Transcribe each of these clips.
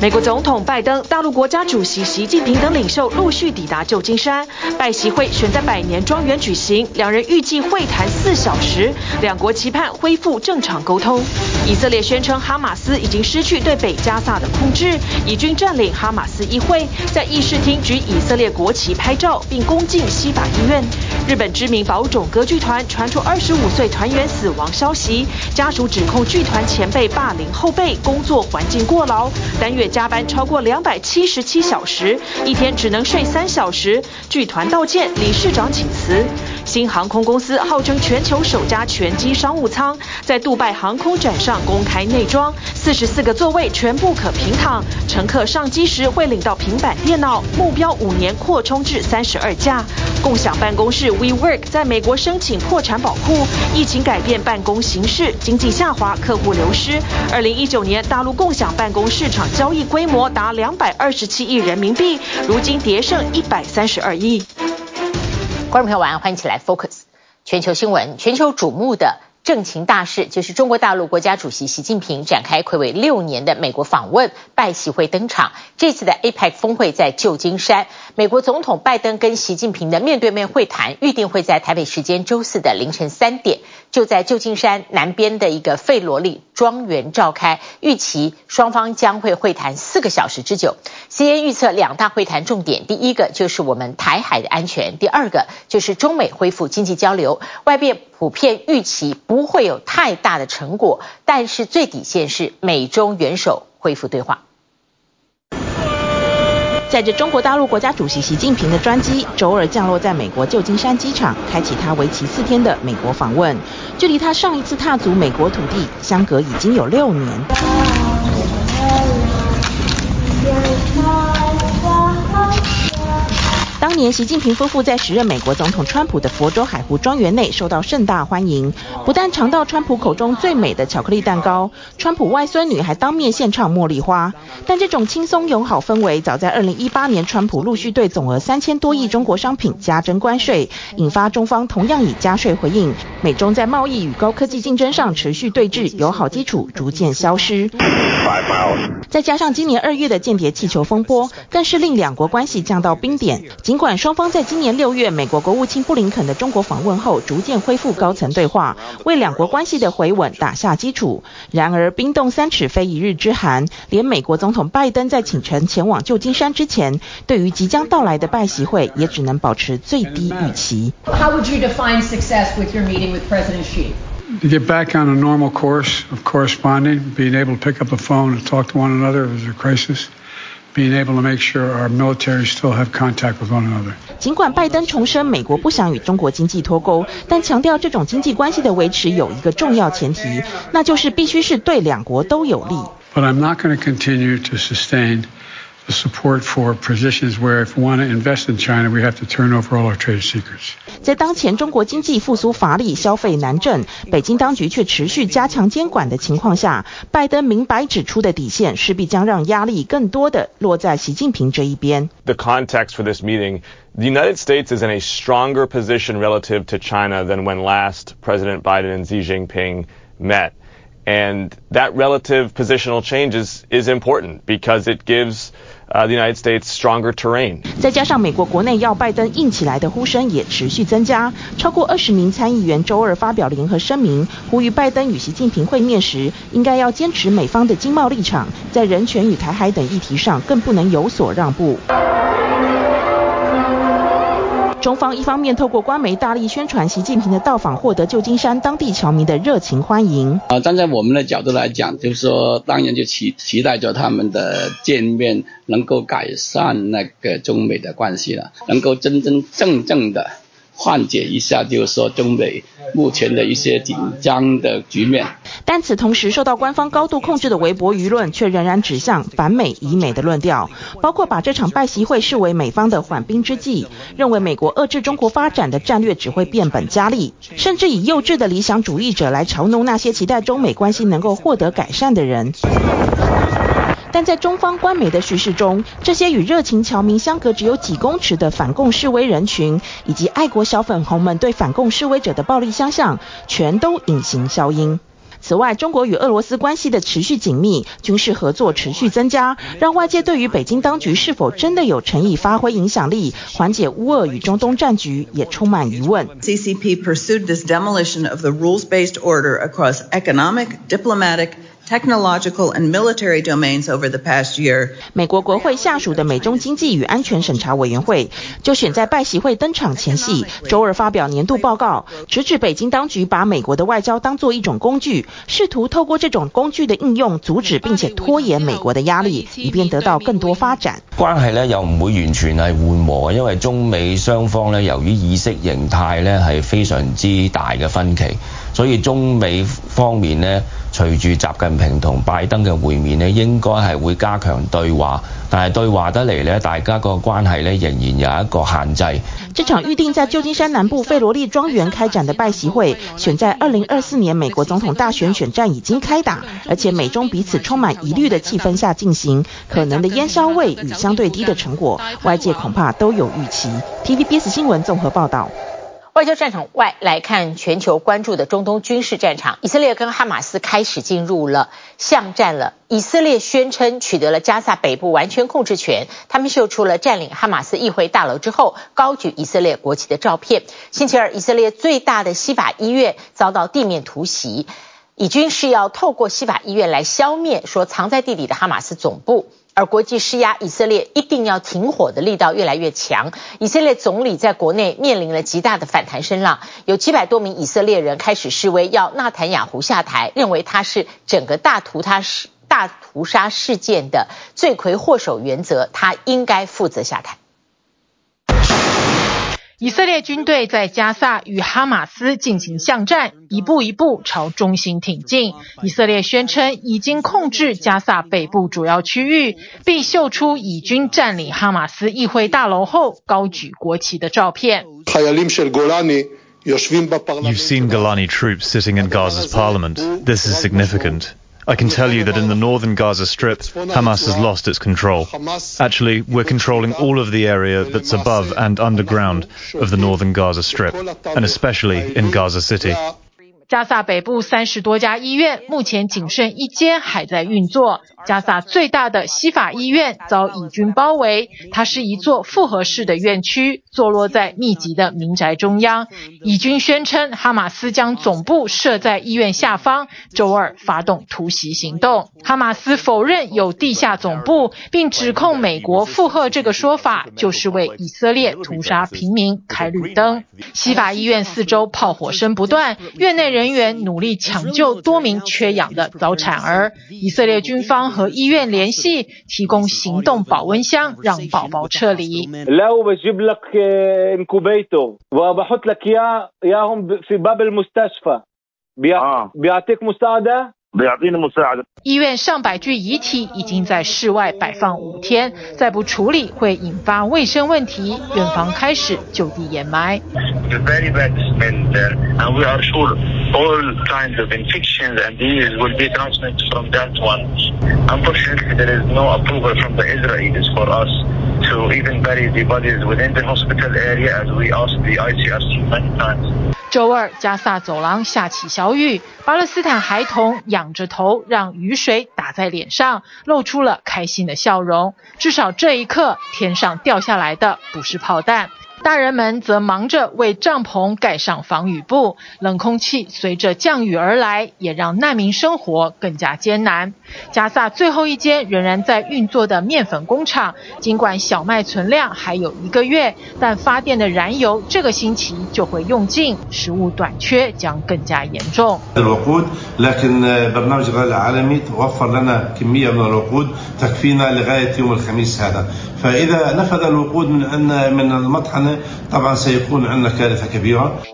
美国总统拜登、大陆国家主席习近平等领袖陆续抵达旧金山，拜习会选在百年庄园举行，两人预计会谈四小时，两国期盼恢复正常沟通。以色列宣称哈马斯已经失去对北加萨的控制，以军占领哈马斯议会，在议事厅举以色列国旗拍照，并攻进西法医院。日本知名宝冢歌剧团传出二十五岁团员死亡消息，家属指控剧团前辈霸凌后辈，工作环境过劳，单月。加班超过两百七十七小时，一天只能睡三小时。剧团道歉，理事长请辞。新航空公司号称全球首家全机商务舱，在杜拜航空展上公开内装，四十四个座位全部可平躺，乘客上机时会领到平板电脑，目标五年扩充至三十二架。共享办公室 WeWork 在美国申请破产保护，疫情改变办公形式，经济下滑，客户流失。二零一九年大陆共享办公市场交易规模达两百二十七亿人民币，如今跌剩一百三十二亿。观众朋友，晚安，欢迎起来 Focus 全球新闻，全球瞩目的。政情大事就是中国大陆国家主席习近平展开睽违六年的美国访问，拜习会登场。这次的 APEC 峰会在旧金山，美国总统拜登跟习近平的面对面会谈预定会在台北时间周四的凌晨三点，就在旧金山南边的一个费罗利庄园召开，预期双方将会会谈四个小时之久。CNN 预测两大会谈重点，第一个就是我们台海的安全，第二个就是中美恢复经济交流。外边普遍预期不会有太大的成果，但是最底线是美中元首恢复对话。载着中国大陆国家主席习近平的专机，周二降落在美国旧金山机场，开启他为期四天的美国访问。距离他上一次踏足美国土地，相隔已经有六年。当年习近平夫妇在时任美国总统川普的佛州海湖庄园内受到盛大欢迎，不但尝到川普口中最美的巧克力蛋糕，川普外孙女还当面献唱茉莉花。但这种轻松友好氛围，早在2018年，川普陆续对总额三千多亿中国商品加征关税，引发中方同样以加税回应，美中在贸易与高科技竞争上持续对峙，友好基础逐渐消失。再加上今年二月的间谍气球风波，更是令两国关系降到冰点。尽管双方在今年六月美国国务卿布林肯的中国访问后，逐渐恢复高层对话，为两国关系的回稳打下基础。然而，冰冻三尺非一日之寒，连美国总统拜登在启程前往旧金山之前，对于即将到来的拜习会，也只能保持最低预期。How would you define success with your meeting with President Xi? To get back on a normal course of corresponding, being able to pick up the phone and talk to one another if there's a crisis. Being able to make sure our military still have contact with one another. 尽管拜登重申美国不想与中国经济脱钩，但强调这种经济关系的维持有一个重要前提，那就是必须是对两国都有利。But I'm not going to continue to sustain support for positions where if we want to invest in China, we have to turn over all our trade secrets. 在当前中国经济复苏乏力、消费难振，北京当局却持续加强监管的情况下，拜登明白指出的底线，势必将让压力更多的落在习近平这一边。The context for this meeting, the United States is in a stronger position relative to China than when last President Biden and Xi Jinping met. And that relative positional change is, is important because it gives Uh, the United States stronger terrain. 再加上美国国内要拜登硬起来的呼声也持续增加，超过二十名参议员周二发表联合声明，呼吁拜登与习近平会面时，应该要坚持美方的经贸立场，在人权与台海等议题上更不能有所让步。中方一方面透过官媒大力宣传习近平的到访，获得旧金山当地侨民的热情欢迎。啊，站在我们的角度来讲，就是说，当然就期期待着他们的见面能够改善那个中美的关系了，能够真真正正的。缓解一下，就是说中美目前的一些紧张的局面。但此同时，受到官方高度控制的微博舆论却仍然指向反美以美的论调，包括把这场拜习会视为美方的缓兵之计，认为美国遏制中国发展的战略只会变本加厉，甚至以幼稚的理想主义者来嘲弄那些期待中美关系能够获得改善的人。但在中方官媒的叙事中，这些与热情侨民相隔只有几公尺的反共示威人群，以及爱国小粉红们对反共示威者的暴力相向，全都隐形消音。此外，中国与俄罗斯关系的持续紧密，军事合作持续增加，让外界对于北京当局是否真的有诚意发挥影响力，缓解乌俄与中东战局也充满疑问。CCP pursued this demolition of the rules-based order across economic, diplomatic, technological and military domains over the past year. 美国国会下属的美中经济与安全审查委员会就选在拜习会登场前夕，周二发表年度报告，直指北京当局把美国的外交当作一种工具，试图透过这种工具的应用，阻止并且拖延美国的压力，以便得到更多发展。关系呢又唔会完全系缓和，因为中美双方呢由于意识形态呢系非常之大嘅分歧，所以中美方面呢。随住习近平同拜登嘅会面咧，应该系会加强对话，但系对话得嚟咧，大家个关系咧仍然有一个限制。这场预定在旧金山南部费罗利庄园开展的拜习会，选在二零二四年美国总统大选选战已经开打，而且美中彼此充满疑虑的气氛下进行，可能的烟硝味与相对低的成果，外界恐怕都有预期。TVBS 新闻综合报道。外交战场外来看，全球关注的中东军事战场，以色列跟哈马斯开始进入了巷战了。以色列宣称取得了加萨北部完全控制权，他们秀出了占领哈马斯议会大楼之后高举以色列国旗的照片。星期二，以色列最大的西法医院遭到地面突袭，以军是要透过西法医院来消灭说藏在地底的哈马斯总部。而国际施压以色列一定要停火的力道越来越强，以色列总理在国内面临了极大的反弹声浪，有几百多名以色列人开始示威，要纳坦雅胡下台，认为他是整个大屠他是大屠杀事件的罪魁祸首，原则他应该负责下台。以色列军队在加萨与哈马斯进行巷战，一步一步朝中心挺进。以色列宣称已经控制加萨北部主要区域，并秀出以军占领哈马斯议会大楼后高举国旗的照片。You've seen Golani troops sitting in Gaza's parliament. This is significant. I can tell you that in the northern Gaza Strip, Hamas has lost its control. Actually, we're controlling all of the area that's above and underground of the northern Gaza Strip, and especially in Gaza City. 加萨北部三十多家医院，目前仅剩一间还在运作。 加萨最大的西法医院遭以军包围，它是一座复合式的院区，坐落在密集的民宅中央。以军宣称，哈马斯将总部设在医院下方，周二发动突袭行动。哈马斯否认有地下总部，并指控美国附和这个说法，就是为以色列屠杀平民开绿灯。西法医院四周炮火声不断，院内人。员努力抢救多名缺氧的早产儿，以色列军方和医院联系，提供行动保温箱，让宝宝撤离。医院上百具遗体已经在室外摆放五天，再不处理会引发卫生问题。院方开始就地掩埋。周二，加萨走廊下起小雨，巴勒斯坦孩童仰着头，让雨水打在脸上，露出了开心的笑容。至少这一刻，天上掉下来的不是炮弹。大人们则忙着为帐篷盖上防雨布，冷空气随着降雨而来，也让难民生活更加艰难。加萨最后一间仍然在运作的面粉工厂，尽管小麦存量还有一个月，但发电的燃油这个星期就会用尽，食物短缺将更加严重。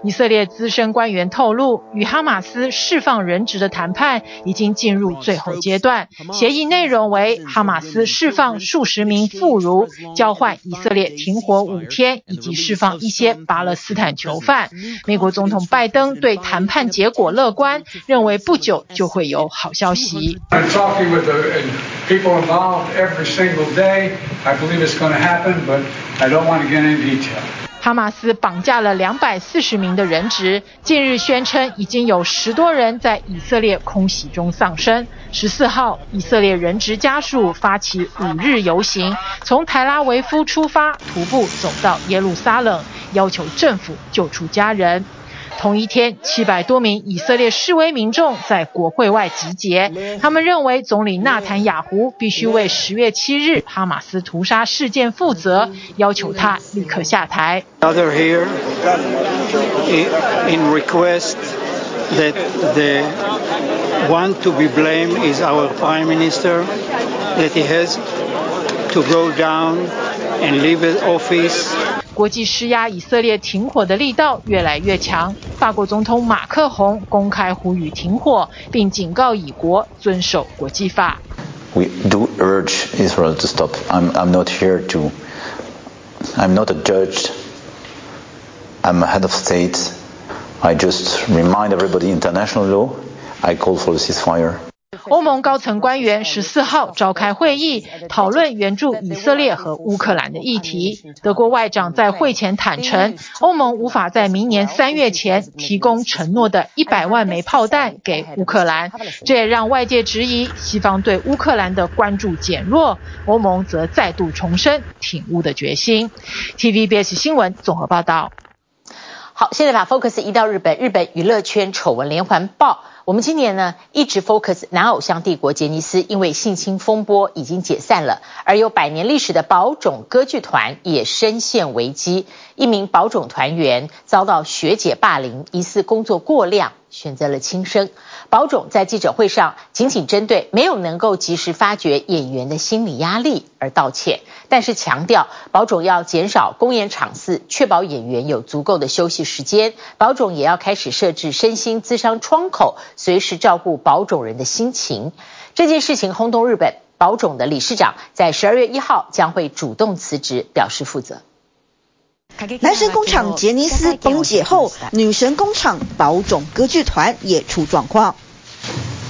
以色列资深官员透露，与哈马斯释放人质的谈判已经进入最后阶段。协议内容为哈马斯释放数十名妇孺，交换以色列停火五天，以及释放一些巴勒斯坦囚犯。美国总统拜登对谈判结果乐观，认为不久就会有好消息。哈马斯绑架了两百四十名的人质，近日宣称已经有十多人在以色列空袭中丧生。十四号，以色列人质家属发起五日游行，从台拉维夫出发，徒步走到耶路撒冷，要求政府救出家人。同一天，七百多名以色列示威民众在国会外集结，他们认为总理纳坦雅胡必须为十月七日哈马斯屠杀事件负责，要求他立刻下台。国际施压以色列停火的力道越来越强。法国总统马克宏公开呼吁停火，并警告以国遵守国际法。We do urge Israel to stop. I'm, I'm not here to. I'm not a judge. I'm a head of state. I just remind everybody international law. I call for a ceasefire. 欧盟高层官员十四号召开会议，讨论援助以色列和乌克兰的议题。德国外长在会前坦承，欧盟无法在明年三月前提供承诺的一百万枚炮弹给乌克兰，这也让外界质疑西方对乌克兰的关注减弱。欧盟则再度重申挺乌的决心。TVBS 新闻综合报道。好，现在把 focus 移到日本，日本娱乐圈丑闻连环爆。我们今年呢一直 focus 男偶像帝国杰尼斯，因为性侵风波已经解散了，而有百年历史的宝冢歌剧团也深陷危机，一名宝冢团员遭到学姐霸凌，疑似工作过量，选择了轻生。宝冢在记者会上仅仅针对没有能够及时发掘演员的心理压力而道歉，但是强调宝冢要减少公演场次，确保演员有足够的休息时间。宝冢也要开始设置身心咨商窗口，随时照顾宝冢人的心情。这件事情轰动日本，宝冢的理事长在十二月一号将会主动辞职，表示负责。男神工厂杰尼斯崩解后，女神工厂宝冢歌剧团也出状况。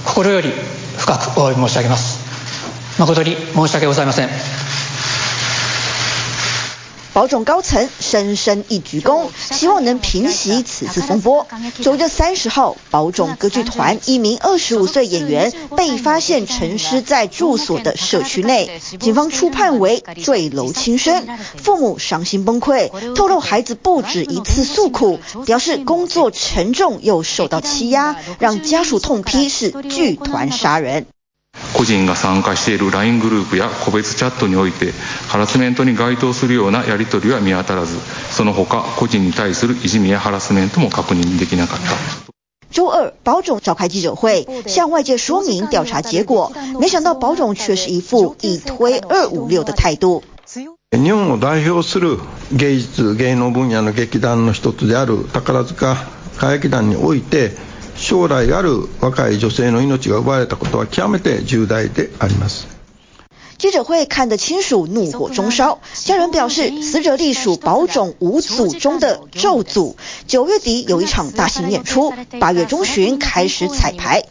心より深くお诧び申し上げます。诚に申し訳ございません。 宝冢高层深深一鞠躬，希望能平息此次风波。九月三十号，宝冢歌剧团一名二十五岁演员被发现陈尸在住所的社区内，警方初判为坠楼轻生。父母伤心崩溃，透露孩子不止一次诉苦，表示工作沉重又受到欺压，让家属痛批是剧团杀人。个人が参加している LINE グループや个别チャットにおいてハラスメントに该当するようなやり取りは见当たらずその他个人に対するいじめやハラスメントも确认できなかった。周二，宝冢召开记者会，向外界说明调查结果，没想到宝冢却是一副一推二五六的态度。日本を代表する艺术芸能分野の剧団の一つである宝塚歌剧团において。将来ある若い女性の命が奪われたことは極めて重大であります。记者会看得亲属怒火中烧，家人表示死者隶属宝冢五组中的咒组，九月底有一场大型演出，八月中旬开始彩排。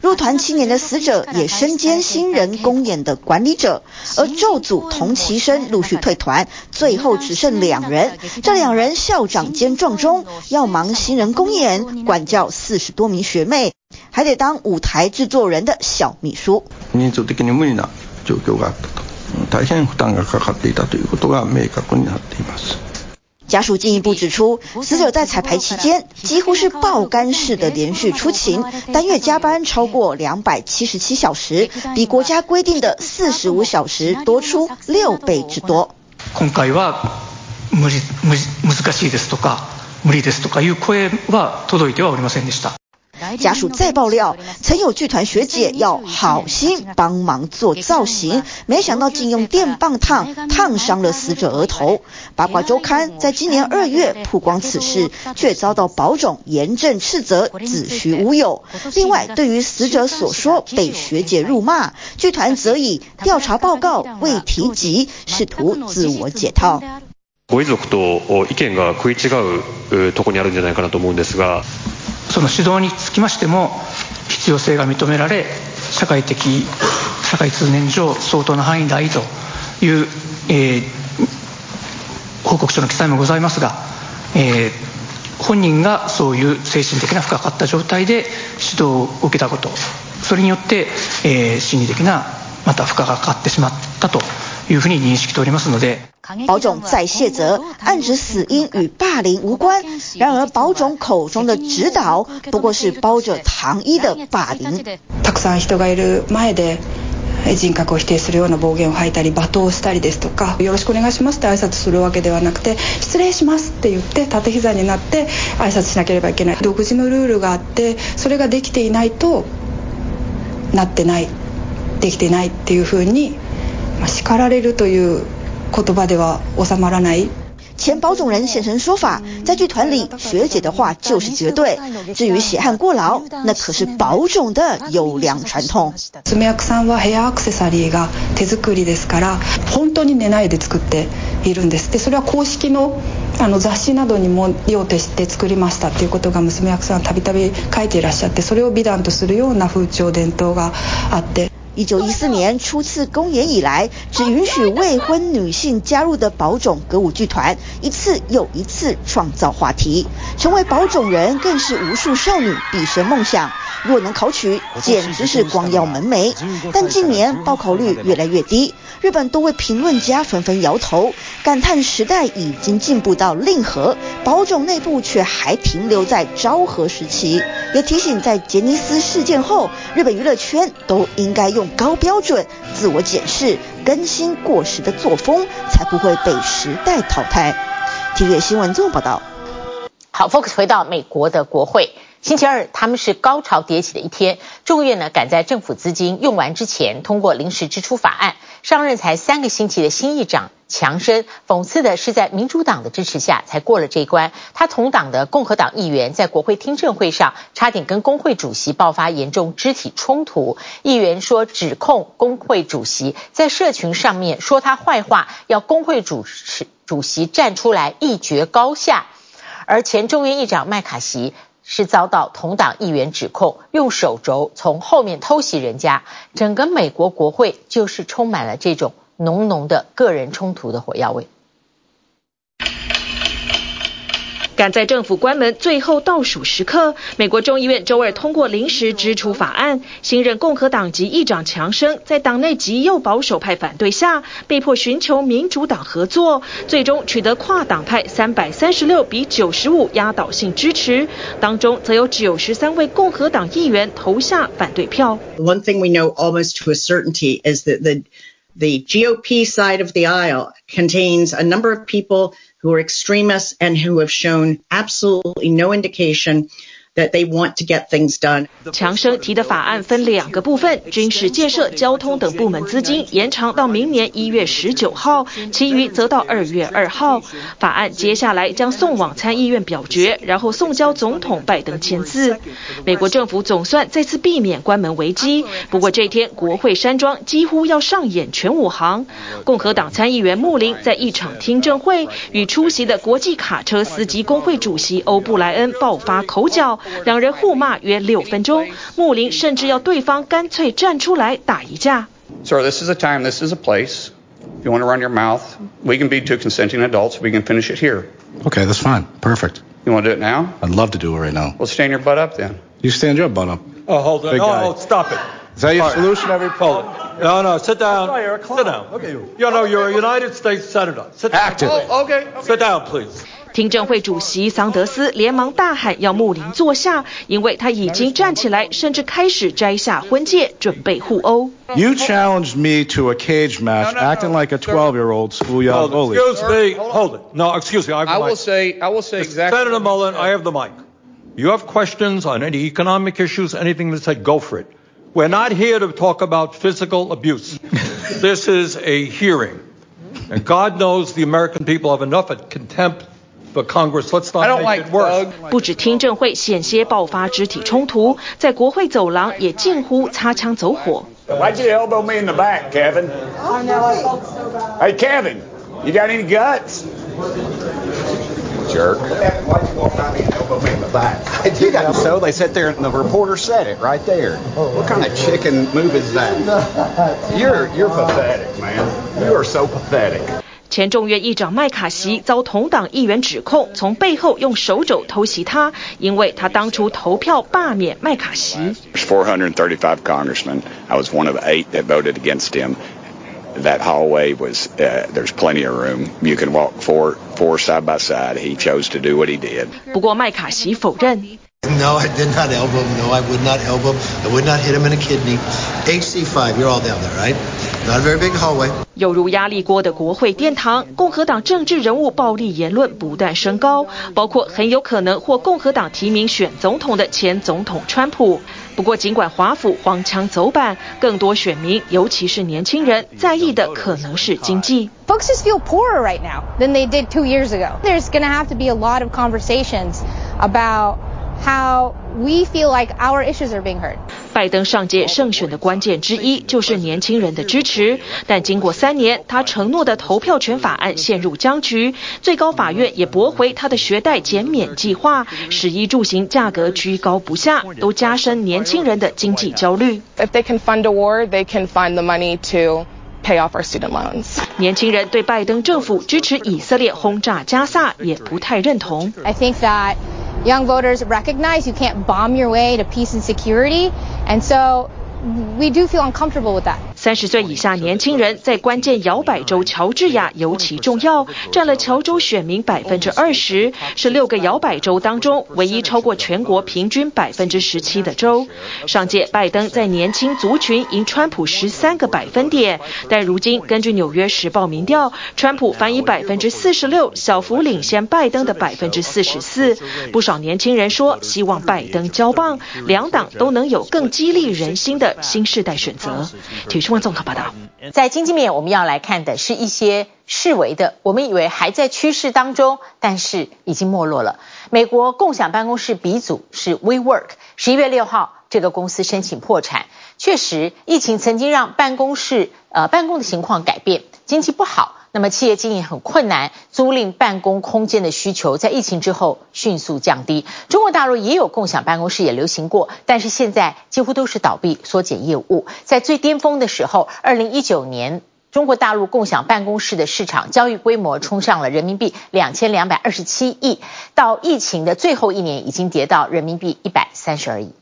入团七年的死者也身兼新人公演的管理者，而咒组同期生陆续退团，最后只剩两人。这两人校长兼撞钟，要忙新人公演，管教四十多名学妹，还得当舞台制作人的小秘书。状况があったと、大変负担がかかっていたということが明确になっています。家属进一步指出，死者在彩排期间几乎是爆肝式的连续出勤，单月加班超过两百七十七小时，比国家规定的四十五小时多出六倍之多。今回は无理无理难しいですとか无理ですとかいう声は届いてはおりませんでした。 家属再爆料，曾有剧团学姐要好心帮忙做造型，没想到竟用电棒烫烫伤了死者额头。八卦周刊在今年二月曝光此事，却遭到宝冢严正斥责，子虚乌有。另外，对于死者所说被学姐辱骂，剧团则以调查报告未提及，试图自我解套。ご遗族と意见が食い违うとこにあるんじゃないかなと思うんですが。 その指导につきましても必要性が认められ社会的社会通念上相当な范囲であるという、えー、报告书の记载もございますがえー、本人がそういう精神的な负荷がかかった状态で指导を受けたことそれによって、えー、心理的なまた负荷がかかってしまったと。いうふうに认识しておりますので。保种再谢责，暗指死因与霸凌无关。然而，保种口中的指导不过是包着糖衣的霸凌。たくさん人がいる前で人格を否定するような暴言を吐いたり骂倒したりですとかよろしくお愿いしますって挨拶するわけではなくて失礼しますって言って縦膝になって挨拶しなければいけない独自のルールがあってそれができていないとなってないできてないっていうふうに叱られるという言叶では収まらない。前保种人现身说法，在剧团里，学姐的话就是绝对。至于血汗过劳，那可是保种的优良传统。爪役さんはヘアアクセサリーが手作りですから、本当に寝ないで作っているんです。で、それは公式のあの雑志などにも用として作りましたっていうことが娘役さんたびたび书いていらっしゃって、それを美谈とするような风潮伝统があって。一九一四年初次公演以来，只允许未婚女性加入的宝冢歌舞剧团，一次又一次创造话题，成为宝冢人更是无数少女毕生梦想。若能考取，简直是光耀门楣。但近年报考率越来越低，日本多位评论家纷纷摇头，感叹时代已经进步到令和，保种内部却还停留在昭和时期。也提醒，在杰尼斯事件后，日本娱乐圈都应该用高标准自我检视，更新过时的作风，才不会被时代淘汰。TVBS 新闻综合报道。好，Focus 回到美国的国会。星期二，他们是高潮迭起的一天。众院呢，赶在政府资金用完之前通过临时支出法案。上任才三个星期的新议长强生，讽刺的是，在民主党的支持下才过了这一关。他同党的共和党议员在国会听证会上，差点跟工会主席爆发严重肢体冲突。议员说，指控工会主席在社群上面说他坏话，要工会主持主席站出来一决高下。而前众院议长麦卡锡。是遭到同党议员指控用手肘从后面偷袭人家，整个美国国会就是充满了这种浓浓的个人冲突的火药味。赶在政府关门最后倒数时刻，美国众议院周二通过临时支出法案。新任共和党籍议长强生在党内极右保守派反对下，被迫寻求民主党合作，最终取得跨党派三百三十六比九十五压倒性支持。当中则有九十三位共和党议员投下反对票。One thing we know almost to a certainty is that the the GOP side of the aisle contains a number of people. Who are extremists and who have shown absolutely no indication that they want to get things done. 强生提的法案分两个部分，军事建设、交通等部门资金延长到明年一月十九号，其余则到二月二号。法案接下来将送往参议院表决，然后送交总统拜登签字。美国政府总算再次避免关门危机，不过这天国会山庄几乎要上演全武行。共和党参议员穆林在一场听证会与出席的国际卡车司机工会主席欧布莱恩爆发口角。两人互骂约六分钟，穆林甚至要对方干脆站出来打一架。Sir, this is a time, this is a place. If you want to run your mouth, we can be two consenting adults. We can finish it here. Okay, that's fine. Perfect. You want to do it now? I'd love to do it right now. Well, stand your butt up then. You stand your butt up. Oh, hold on. Oh, stop it. Is that your solution? Every hold No, no, sit down. Sit down. Okay, you. You know, you're a United States Senator. Sit down. Active. Oh, okay. Sit down, please. 听证会主席桑德斯连忙大喊要穆林坐下，因为他已经站起来，甚至开始摘下婚戒，准备互殴。You challenged me to a cage match, acting like a 12-year-old schoolyard bully. Excuse me. Hold it. No, excuse me. I, I will say, I will say exactly. Senator Mullen, I have the mic. You have questions on any economic issues, anything that say, go for it. We're not here to talk about physical abuse. This is a hearing. And God knows the American people have enough at contempt But Congress, let's not make it worse. 不止听证会险些爆发肢体冲突，在国会走廊也近乎擦枪走火。Why'd you elbow me in the back, Kevin? Hey, Kevin, you got any guts? Jerk. Why'd you walk by me and elbow me in the back? I did. So they sat there and the reporter said it right there. What kind of chicken move is that? You're, you're pathetic, man. You are so pathetic. 前众院议长麦卡锡遭同党议员指控从背后用手肘偷袭他，因为他当初投票罢免麦卡锡。435 congressmen, I was one of eight that voted against him. That hallway was, uh, there's plenty of room. You can walk four, four side by side. He chose to do what he did. 不过麦卡锡否认。 No, I did not elbow him. No, I would not elbow him. I would not hit him in the kidney. HC5, you're all down there, right? Not a very big hallway. 犹如压力锅的国会殿堂，共和党政治人物暴力言论不断升高，包括很有可能获共和党提名选总统的前总统川普。不过，尽管华府黄腔走板，更多选民，尤其是年轻人，在意的可能是经济。Folks just feel poorer right now than they did two years ago. There's going to have to be a lot of conversations about how we feel like our issues are being heard. 拜登上届胜选的关键之一就是年轻人的支持，但经过三年，他承诺的投票权法案陷入僵局，最高法院也驳回他的学贷减免计划，使衣住行价格居高不下，都加深年轻人的经济焦虑。If they can fund a war, they can find the money to pay off our student loans. 年轻人对拜登政府支持以色列轰炸加萨也不太认同。I think that young voters recognize you can't bomb your way to peace and security, and so we do feel uncomfortable with that. 三十岁以下年轻人在关键摇摆州乔治亚尤其重要，占了乔州选民百分之二十，是六个摇摆州当中唯一超过全国平均百分之十七的州。上届拜登在年轻族群赢川普十三个百分点，但如今根据纽约时报民调，川普反以百分之四十六小幅领先拜登的百分之四十四。不少年轻人说希望拜登交棒，两党都能有更激励人心的新世代选择。体育综合报道，在经济面，我们要来看的是一些视为的，我们以为还在趋势当中，但是已经没落了。美国共享办公室鼻祖是 WeWork，十一月六号，这个公司申请破产。确实，疫情曾经让办公室呃办公的情况改变，经济不好。那么企业经营很困难，租赁办公空间的需求在疫情之后迅速降低。中国大陆也有共享办公室也流行过，但是现在几乎都是倒闭缩减业务。在最巅峰的时候，二零一九年，中国大陆共享办公室的市场交易规模冲上了人民币两千两百二十七亿，到疫情的最后一年已经跌到人民币一百三十二亿。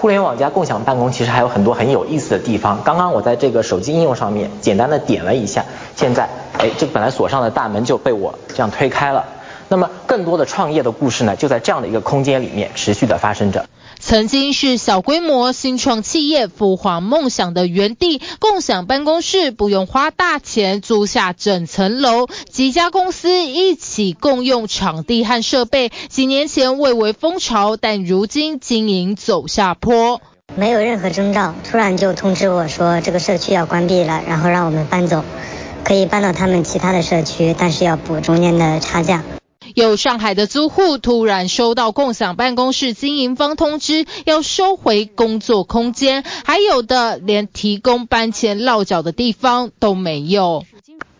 互联网加共享办公其实还有很多很有意思的地方。刚刚我在这个手机应用上面简单的点了一下，现在，哎，这本来锁上的大门就被我这样推开了。那么更多的创业的故事呢，就在这样的一个空间里面持续的发生着。曾经是小规模新创企业孵化梦想的园地，共享办公室不用花大钱租下整层楼，几家公司一起共用场地和设备。几年前蔚为风潮，但如今经营走下坡。没有任何征兆，突然就通知我说这个社区要关闭了，然后让我们搬走，可以搬到他们其他的社区，但是要补中间的差价。有上海的租户突然收到共享办公室经营方通知，要收回工作空间，还有的连提供搬迁落脚的地方都没有。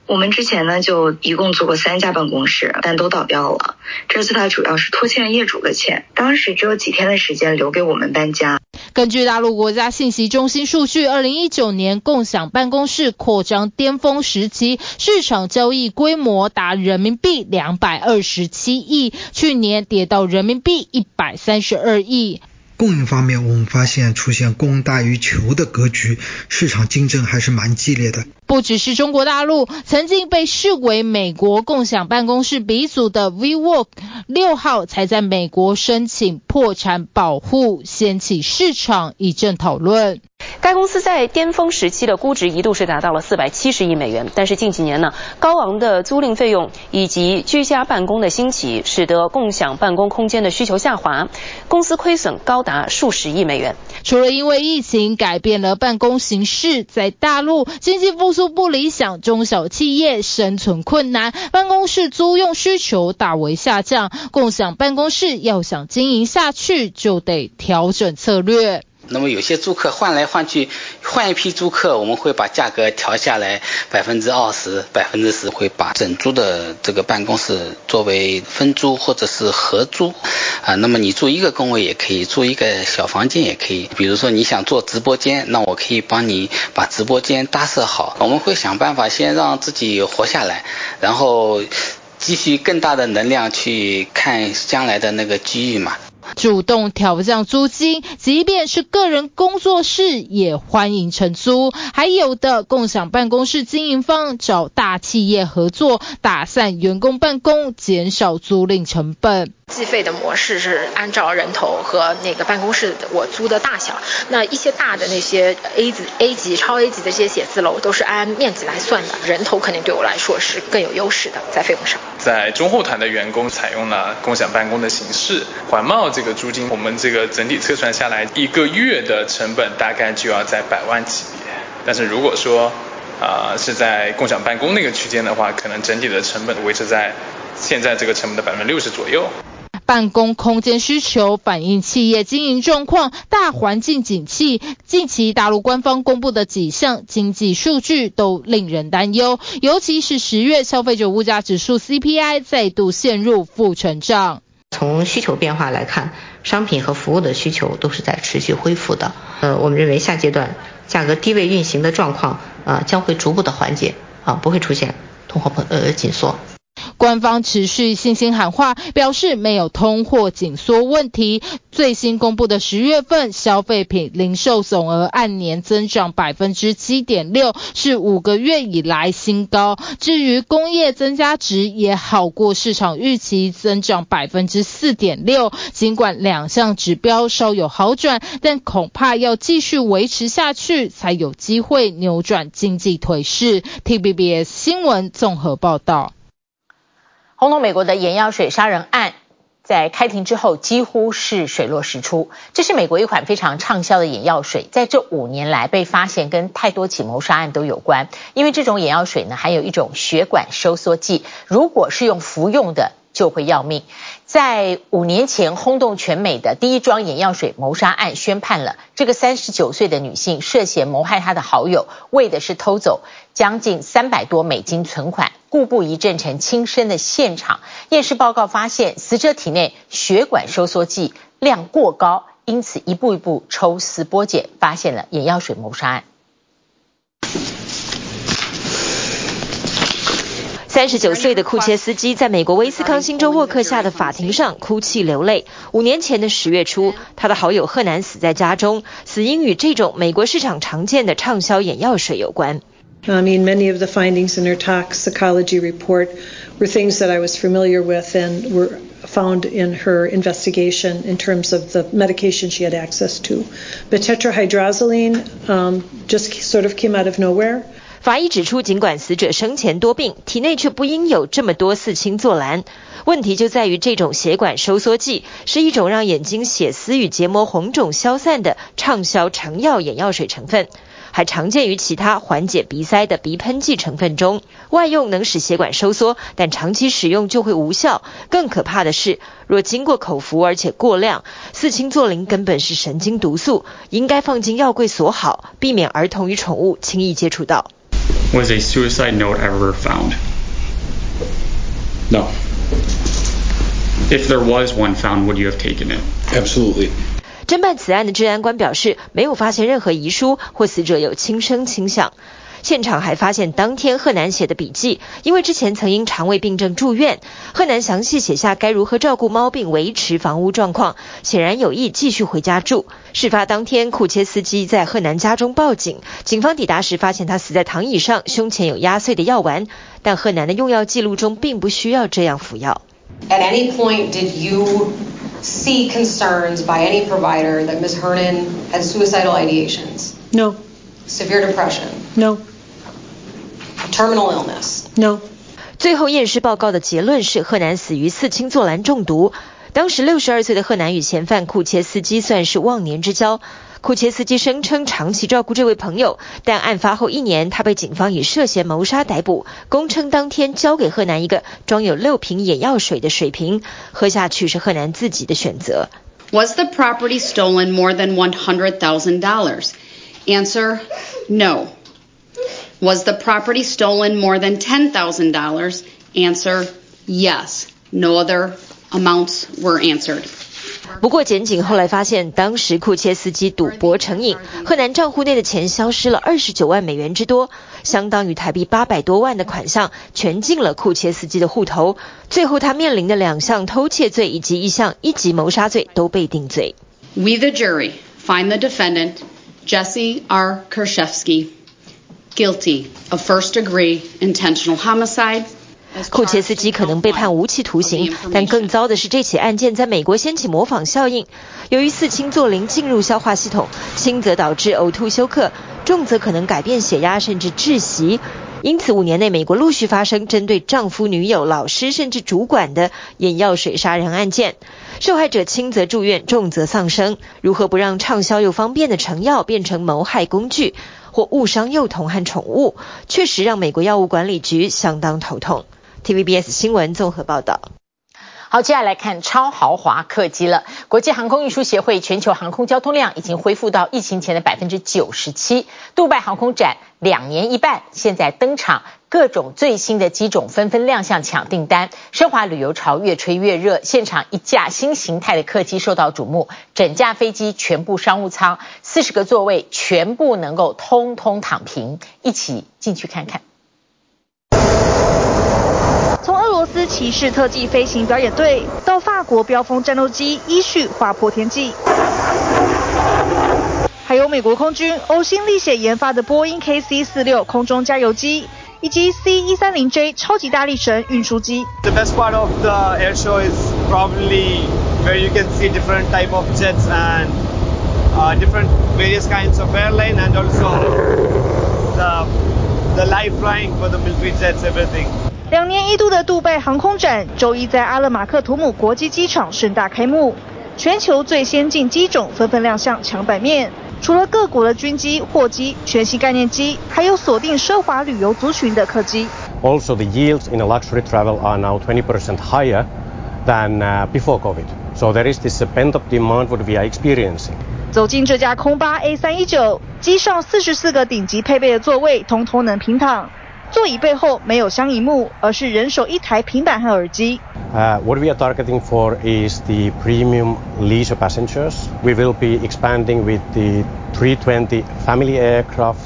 我们之前呢就一共租过三家办公室，但都倒掉了。这次他主要是拖欠业主的钱，当时只有几天的时间留给我们搬家。根据大陆国家信息中心数据，二零一九年共享办公室扩张巅峰时期，市场交易规模达人民币两百二十七亿，去年跌到人民币一百三十二亿。供应方面，我们发现出现供大于求的格局，市场竞争还是蛮激烈的。不只是中国大陆，曾经被视为美国共享办公室鼻祖的 WeWork，六号才在美国申请破产保护，掀起市场一阵讨论。该公司在巅峰时期的估值一度是达到了四百七十亿美元，但是近几年呢，高昂的租赁费用以及居家办公的兴起，使得共享办公空间的需求下滑，公司亏损高达数十亿美元。除了因为疫情改变了办公形式，在大陆经济复苏不理想，中小企业生存困难，办公室租用需求大为下降，共享办公室要想经营下去，就得调整策略。那么有些租客换来换去，换一批租客，我们会把价格调下来百分之二十、百分之十，会把整租的这个办公室作为分租或者是合租。啊，那么你住一个工位也可以，住一个小房间也可以。比如说你想做直播间，那我可以帮你把直播间搭设好。我们会想办法先让自己活下来，然后积蓄更大的能量去看将来的那个机遇嘛。主动调降租金，即便是个人工作室也欢迎承租。还有的共享办公室经营方找大企业合作，打散员工办公，减少租赁成本。计费的模式是按照人头和那个办公室我租的大小。那一些大的那些 A 级、A 级、超 A 级的这些写字楼都是按面积来算的，人头肯定对我来说是更有优势的，在费用上。在中后团的员工采用了共享办公的形式，环贸这个租金，我们这个整体测算下来，一个月的成本大概就要在百万级别。但是如果说啊、是在共享办公那个区间的话，可能整体的成本维持在现在这个成本的百分之六十左右。办公空间需求反映企业经营状况，大环境景气。近期大陆官方公布的几项经济数据都令人担忧，尤其是十月消费者物价指数 CPI 再度陷入负成长。从需求变化来看，商品和服务的需求都是在持续恢复的。呃，我们认为下阶段价格低位运行的状况，呃，将会逐步的缓解，啊，不会出现通货膨呃紧缩。官方持续信心喊话，表示没有通货紧缩问题。最新公布的十月份消费品零售总额按年增长百分之七点六，是五个月以来新高。至于工业增加值也好过市场预期，增长百分之四点六。尽管两项指标稍有好转，但恐怕要继续维持下去，才有机会扭转经济颓势。T B B S 新闻综合报道。轰动美国的眼药水杀人案，在开庭之后几乎是水落石出。这是美国一款非常畅销的眼药水，在这五年来被发现跟太多起谋杀案都有关。因为这种眼药水呢，含有一种血管收缩剂，如果是用服用的，就会要命。在五年前轰动全美的第一桩眼药水谋杀案宣判了，这个三十九岁的女性涉嫌谋害她的好友，为的是偷走将近三百多美金存款，故布疑阵成轻生的现场。验尸报告发现，死者体内血管收缩剂量过高，因此一步一步抽丝剥茧，发现了眼药水谋杀案。三十九岁的库切斯基在美国威斯康星州沃克夏的法庭上哭泣流泪。五年前的十月初，他的好友赫南死在家中，死因与这种美国市场常见的畅销眼药水有关。I mean, many of the findings in her toxicology report were things that I was familiar with and were found in her investigation in terms of the medication she had access to. But tetrahydrozoline um, just sort of came out of nowhere. 法医指出，尽管死者生前多病，体内却不应有这么多四氢唑兰。问题就在于这种血管收缩剂是一种让眼睛血丝与结膜红肿消散的畅销成药眼药水成分， 还常见于其他缓解鼻塞的鼻喷剂成分中。外用能使血管收缩，但长期使用就会无效。更可怕的是，若经过口服而且过量，四氢唑林根本是神经毒素，应该放进药柜锁好，避免儿童与宠物轻易接触到。Was a suicide note ever found? No. If there was one found, would you have taken it? Absolutely. 侦办此案的治安官表示，没有发现任何遗书或死者有轻生倾向。现场还发现当天贺南写的笔记，因为之前曾因肠胃病症住院。贺南详细写下该如何照顾猫并维持房屋状况，显然有意继续回家住。事发当天，库切斯基在贺南家中报警，警方抵达时发现他死在躺椅上，胸前有压碎的药丸。但贺南的用药记录中并不需要这样服药。At any point, did you see concerns by any provider that Ms. Hernan had suicidal ideations? No. Severe depression? No. Terminal illness? No. 最后验尸报告的结论是，贺南死于四氢唑兰中毒。当时六十二岁的贺南与嫌犯库切斯基算是忘年之交。库切斯基声称长期照顾这位朋友，但案发后一年，他被警方以涉嫌谋杀逮捕。供称当天交给贺南一个装有六瓶眼药水的水瓶，喝下去是贺南自己的选择。 Was the property stolen more than $100,000? Answer No. Was the property stolen more than $10,000? Answer Yes. No other amounts were answered. 不过，检警后来发现，当时库切斯基赌博成瘾，赫南账户内的钱消失了二十九万美元之多，相当于台币八百多万的款项，全进了库切斯基的户头。最后，他面临的两项偷窃罪以及一项一级谋杀罪都被定罪。We the jury find the defendant Jesse R. Kershevsky guilty of first degree intentional homicide. 库切斯基可能被判无期徒刑，但更糟的是，这起案件在美国掀起模仿效应。由于四氢唑灵进入消化系统，轻则导致呕吐休克，重则可能改变血压甚至窒息。因此，五年内美国陆续发生针对丈夫、女友、老师甚至主管的眼药水杀人案件，受害者轻则住院，重则丧生。如何不让畅销又方便的成药变成谋害工具，或误伤幼童和宠物，确实让美国药物管理局相当头痛。TVBS 新闻综合报道。好，接下来看超豪华客机了。国际航空运输协会全球航空交通量已经恢复到疫情前的百分之九十七。杜拜航空展两年一办，现在登场，各种最新的机种纷纷亮相抢订单，奢华旅游潮越吹越热。现场一架新形态的客机受到瞩目，整架飞机全部商务舱，四十个座位全部能够通通躺平。一起进去看看。从俄罗斯骑士特技飞行表演队到法国标风战斗机依序划破天际，还有美国空军呕心沥血研发的波音 KC 四六空中加油机，以及 C 一三零 J 超级大力神运输机。The best part of the air show is probably where you can see different type of jets and different various kinds of airline and also the the live flying for the military jets everything. 两年一度的杜拜航空展，周一在阿勒马克图姆国际机场盛大开幕。全球最先进机种纷纷亮相抢版面，除了各国的军机、货机、全新概念机，还有锁定奢华旅游族群的客机。Also, the yields in a luxury travel are now 20% higher than before COVID. So there is this pent-up demand what we are experiencing. 走进这架空巴 A 三一九，机上四十四个顶级配备的座位，通通能平躺。座椅背后没有双萤幕，而是人手一台平板和耳机。Uh, what we are targeting for is the premium leisure passengers. We will be expanding with the 320 family aircraft,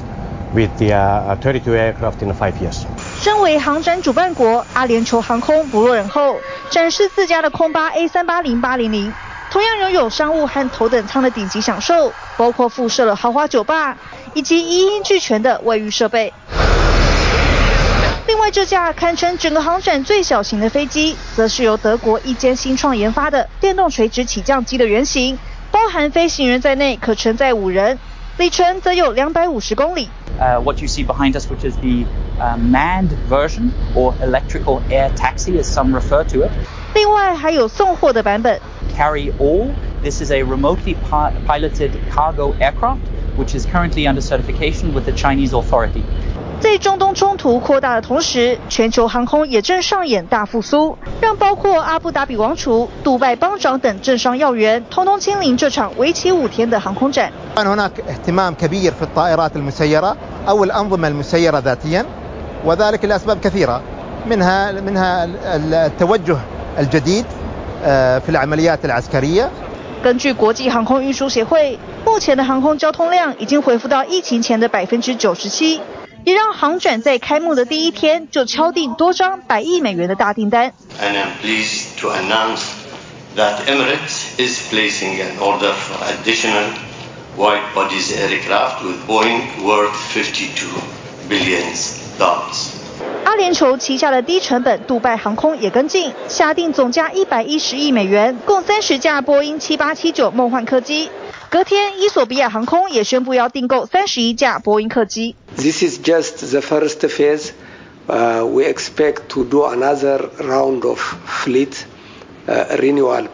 with the uh, 32 aircraft in five years. 身为航展主办国，阿联酋航空不落人后，展示自家的空巴 A 三八零八零零，同样拥有商务和头等舱的顶级享受，包括附设了豪华酒吧以及一应俱全的卫浴设备。另外，这架堪称整个航展最小型的飞机，则是由德国一间新创研发的电动垂直起降机的原型，包含飞行员在内，可承载五人，里程则有两百五十公里。Uh, what you see behind us, which is the uh, manned version or electrical air taxi, as some refer to it. 另外还有送货的版本。Carry all. This is a remotely piloted cargo aircraft, which is currently under certification with the Chinese authority. 在中东冲突扩大的同时，全球航空也正上演大复苏，让包括阿布达比王储、杜拜邦长等政商要员通通亲临这场为期五天的航空展。هناك اهتمام كبير في الطائرات المسيرة أو الأنظمة المسيرة ذاتيا وذلك لأسباب كثيرة منها منها التوجه الجديد في العمليات العسكرية。根据国际航空运输协会，目前的航空交通量已经恢复到疫情前的百分之九十七。 也让航展在开幕的第一天就敲定多张百亿美元的大订单。And I'm pleased to announce that Emirates is placing an order for additional wide-bodies aircraft with Boeing worth 52 billion dollars. 阿联酋旗下的低成本杜拜航空也跟进，下定总价一百一十亿美元，共三十架波音七八七九梦幻客机。隔天，伊索比亚航空也宣布要订购三十一架波音客机。This is just the first phase. Uh, we expect to do another round of fleet renewal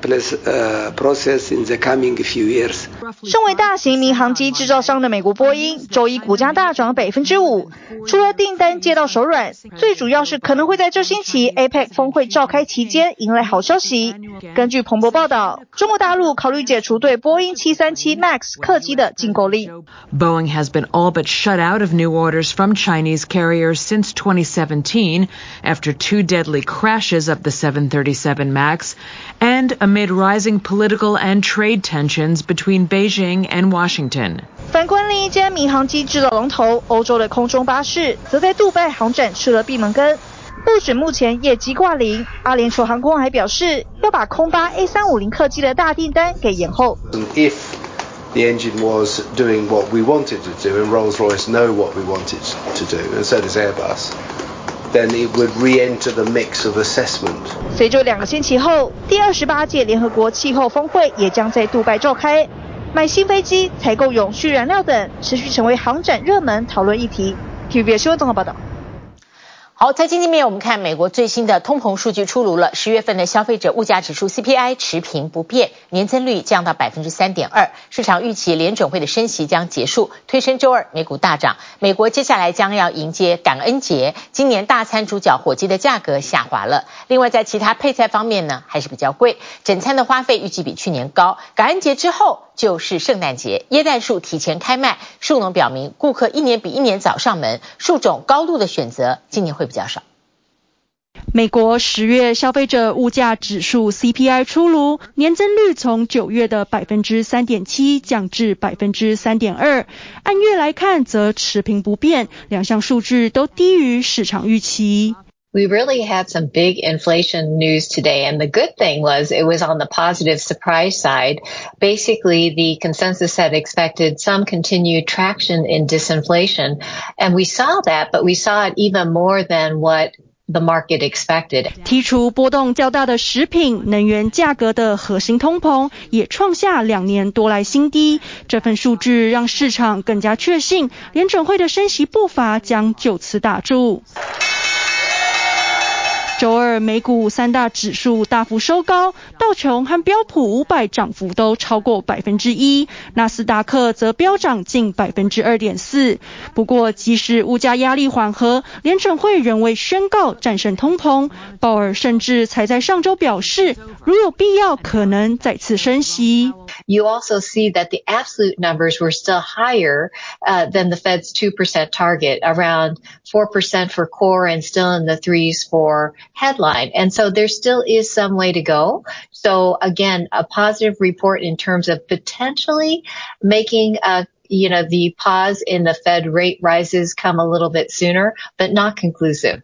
process in the coming few years. 身为大型民航机制造商的美国波音，周一股价大涨百分之五。除了订单接到手软，最主要是可能会在这星期 APEC 峰会召开期间迎来好消息。根据彭博报道，中国大陆考虑解除对波音737 MAX 客机的禁购令。Boeing has been all but shut out of new orders from Chinese carriers since 2017 after two deadly crashes of the 737 MAX and amid rising political and trade tensions between Beijing and Washington. 反观另一间民航机制造龙头欧洲的空中巴士，则在杜拜航展吃了闭门羹，不止目前业绩挂零，阿联酋航空还表示要把空巴 A350 客机的大订单给延后。If the engine was doing what we wanted to do, and Rolls-Royce know what we wanted to do, and so does Airbus. Then it would re-enter the mix of assessment. 随着两个星期后，第二十八届联合国气候峰会也将在杜拜召开。买新飞机、采购永续燃料等，持续成为航展热门讨论议题。TVB 新闻综合报道。好，在经济面，我们看美国最新的通膨数据出炉了。十月份的消费者物价指数 CPI 持平不变，年增率降到百分之三点二。市场预期联准会的升息将结束，推升周二美股大涨。美国接下来将要迎接感恩节，今年大餐主角火鸡的价格下滑了。另外，在其他配菜方面呢，还是比较贵，整餐的花费预计比去年高。感恩节之后就是圣诞节，耶诞树提前开卖，树农表明顾客一年比一年早上门，树种高度的选择今年会加上。美国十月消费者物价指数 CPI 出炉，年增率从九月的百分之三点七降至百分之三点二，按月来看则持平不变，两项数据都低于市场预期。We really had some big inflation news today, and the good thing was it was on the positive surprise side. Basically, the consensus had expected some continued traction in disinflation, and we saw that, but we saw it even more than what The market expected. 剔除波动较大的食品、能源价格的核心通膨也创下两年多来新低。这份数据让市场更加确信，联准会的升息步伐将就此打住。 周二，美股三大指数大幅收高，道琼和标普五百涨幅都超过百分之一，纳斯达克则飙涨近百分之二点四。不过，即使物价压力缓和，联准会仍未宣告战胜通膨。鲍尔甚至才在上周表示，如有必要，可能再次升息。You also see that the absolute numbers were still higher than the Fed's two percent target, around four percent for core and still in the threes for headline. And so there still is some way to go. So again, a positive report in terms of potentially making a you know, the pause in the Fed rate rises come a little bit sooner, but not conclusive.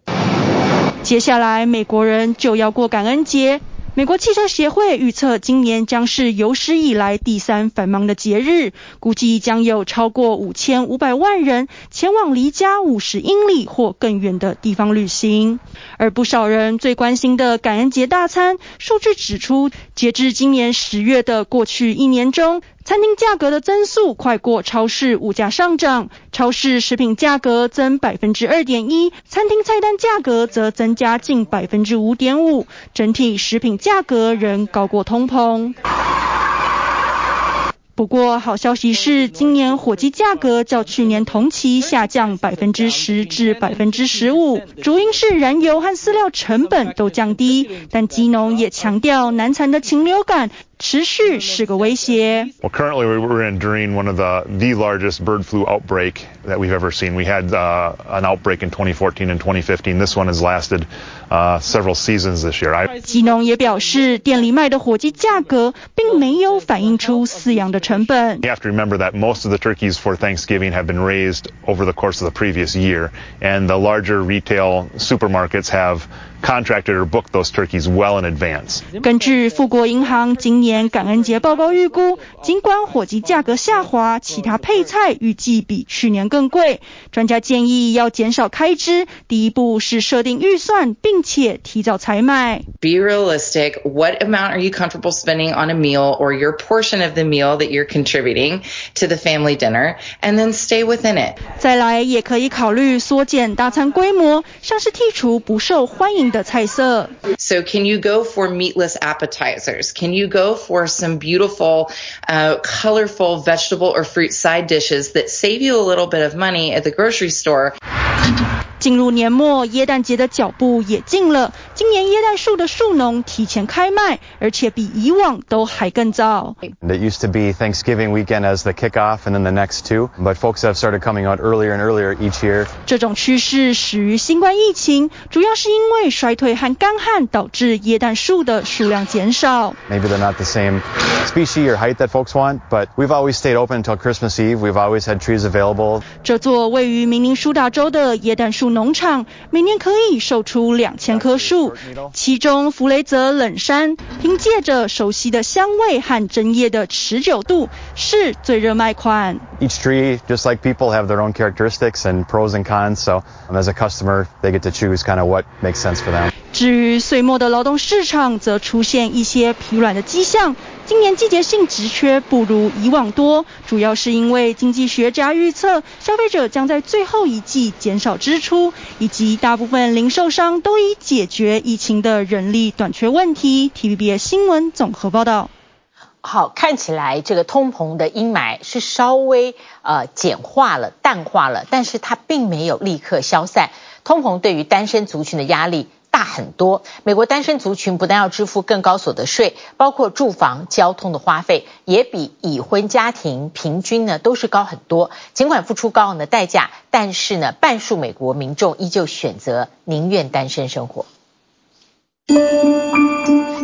接下来，美国人就要过感恩节。 美国汽车协会预测，今年将是有史以来第三繁忙的节日，估计将有超过五千五百万人前往离家五十英里或更远的地方旅行。而不少人最关心的感恩节大餐，数据指出，截至今年十月的过去一年中，餐厅价格的增速快过超市物价上涨，超市食品价格增百分之二点一，餐厅菜单价格则增加近百分之五点五，整体食品价格仍高过通膨。不过，好消息是，今年火鸡价格较去年同期下降百分之十至百分之十五，主因是燃油和饲料成本都降低。但基农也强调，难缠的禽流感持续是个威胁。Well, currently we're enduring one of the the largest bird flu outbreak that we've ever seen. We had uh, an outbreak in 2014 and 2015. This one has lasted uh, several seasons this year. 基农也表示，店里卖的火鸡价格并没有反映出饲养的成本。You have to remember that most of the turkeys for Thanksgiving have been raised over the course of the previous year, and the larger retail supermarkets have contracted or booked those turkeys well in advance. 根据富国银行今年感恩节报告预估，尽管火鸡价格下滑，其他配菜预计比去年更贵。专家建议要减少开支，第一步是设定预算，并且提早采买。Be realistic. What amount are you comfortable spending on a meal or your portion of the meal that you're contributing to the family dinner, and then stay within it. 再来，也可以考虑缩减大餐规模，像是剔除不受欢迎 性的菜色。So can you go for meatless appetizers? Can you go for some beautiful, uh, colorful vegetable or fruit side dishes that save you a little bit of money at the grocery store? 进入年末，耶诞节的脚步也近了。今年耶诞树的树农提前开卖，而且比以往都还更早。It used to be Thanksgiving weekend as the kickoff, and then the next two, but folks have started coming out earlier and earlier each year. 这种趋势始于新冠疫情，主要是因为衰退和干旱导致耶诞树的数量减少。Maybe they're not the same species or height that folks want, but we've always stayed open until Christmas Eve. We've always had trees available. 这座位于明尼苏达州的耶诞树农场每年可以售出两千棵树，其中弗雷泽冷杉凭借着熟悉的香味和针叶的持久度是最热卖款。Each tree, just like people, have their own characteristics and pros and cons. So as a customer, they get to choose kind of what makes sense for them. 至于岁末的劳动市场，则出现一些疲软的迹象。今年季节性职缺不如以往多，主要是因为经济学家预测消费者将在最后一季减少支出，以及大部分零售商都已解决疫情的人力短缺问题。TVBS 新闻综合报道。好，看起来这个通膨的阴霾是稍微呃简化了、淡化了，但是它并没有立刻消散。通膨对于单身族群的压力大很多。美国单身族群不但要支付更高所得税，包括住房、交通的花费，也比已婚家庭平均呢都是高很多。尽管付出高昂的代价，但是呢，半数美国民众依旧选择宁愿单身生活。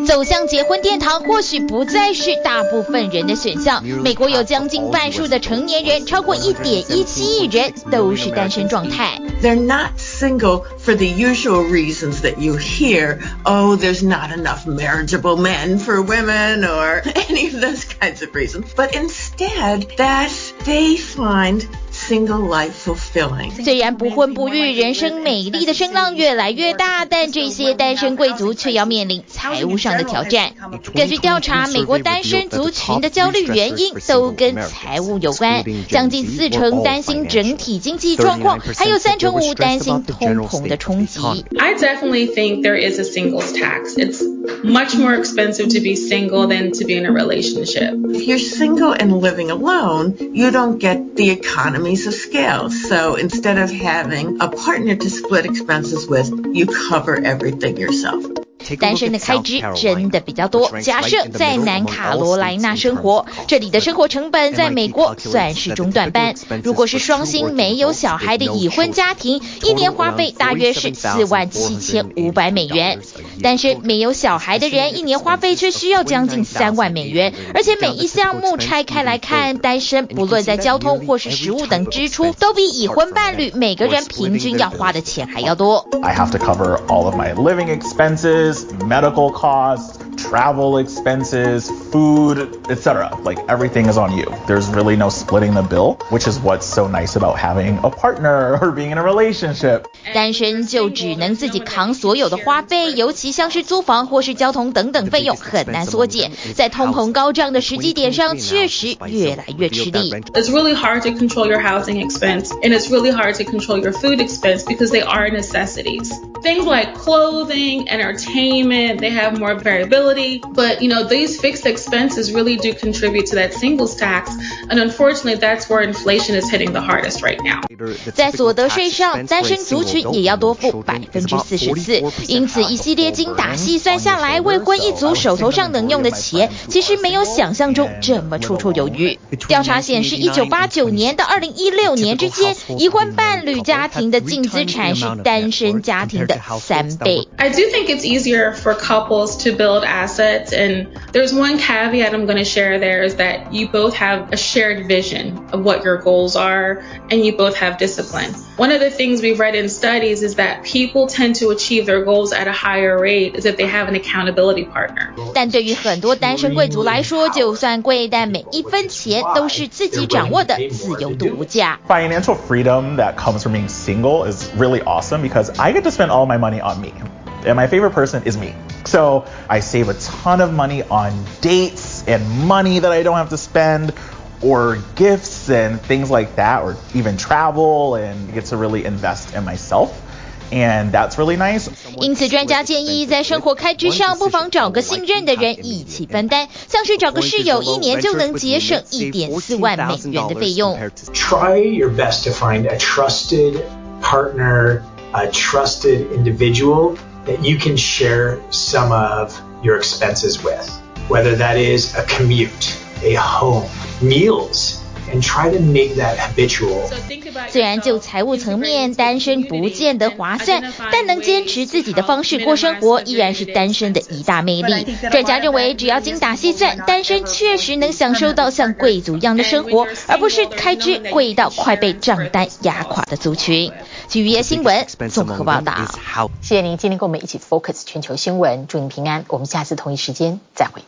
走向结婚殿堂或许不再是大部分人的选项。美国有将近半数的成年人，超过一点一七亿人，都是单身状态。They're not single for the usual reasons that you hear. Oh, there's not enough marriageable men for women, or any of those kinds of reasons. But instead, that they find single life fulfilling. 虽然不婚不育、人生美丽的声浪越来越大，但这些单身贵族却要面临财务上的挑战。根据调查，美国单身族群的焦虑原因都跟财务有关，将近四成担心整体经济状况，还有三成五担心通膨的冲击。I definitely think there is a singles tax. It's much more expensive to be single than to be in a relationship. If you're single and living alone, you don't get the economy of scale. So instead of having a partner to split expenses with, you cover everything yourself. 单身的开支真的比较多。假设在南卡罗来纳生活，这里的生活成本在美国算是中段班。如果是双薪没有小孩的已婚家庭，一年花费大约是四万七千五百美元。但是没有小孩的人，一年花费却需要将近三万美元。而且每一项目拆开来看，单身不论在交通或是食物等支出，都比已婚伴侣每个人平均要花的钱还要多。I have to cover all of my living expenses. medical costs, travel expenses, food, etc. Like everything is on you. There's really no splitting the bill, which is what's so nice about having a partner or being in a relationship. 单身就只能自己扛所有的花费，尤其像是租房或是交通等等费用很难缩减。在通膨高涨的时机点上，确实越来越吃力。It's really hard to control your housing expense, and it's really hard to control your food expense because they are necessities. Things like clothing, entertainment, they have more variability, but you know, these fixed expenses really do contribute to that singles tax, and unfortunately, that's where inflation is hitting the hardest right now. 在所得税上，单身族群也要多付百分之四十四，因此一系列精打细算下来，未婚一族手头上能用的钱，其实没有想象中这么绰绰有余。调查显示，一九八九年到二零一六年之间，已婚伴侣家庭的净资产是单身家庭的 三倍。I do think it's easier for couples to build assets, and there's one caveat I'm going to share there is that you both have a shared vision of what your goals are, and you both have discipline. One of the things we've read in studies is that people tend to achieve their goals at a higher rate is if they have an accountability partner. 但对于很多单身贵族来说，就算贵，但每一分钱都是自己掌握的，自由度无价。Financial freedom that comes from being single is really awesome because I get to spend all my money on me. And my favorite person is me. So I save a ton of money on dates and money that I don't have to spend or gifts and things like that, or even travel and get to really invest in myself. And that's really nice. 因此，专家建议在生活开支上，不妨找个信任的人一起分担，像是找个室友，一年就能节省一点四万美元的费用。Try your best to find a trusted partner, a trusted individual that you can share some of your expenses with, whether that is a commute, a home, meals. 虽然就财务层面，单身不见得划算，但能坚持自己的方式过生活，依然是单身的一大魅力。专家认为，只要精打细算，单身确实能享受到像贵族一样的生活，而不是开支贵到快被账单压垮的族群。据《新闻》综合报道。谢谢您今天跟我们一起 focus 全球新闻，祝您平安。我们下次同一时间再会。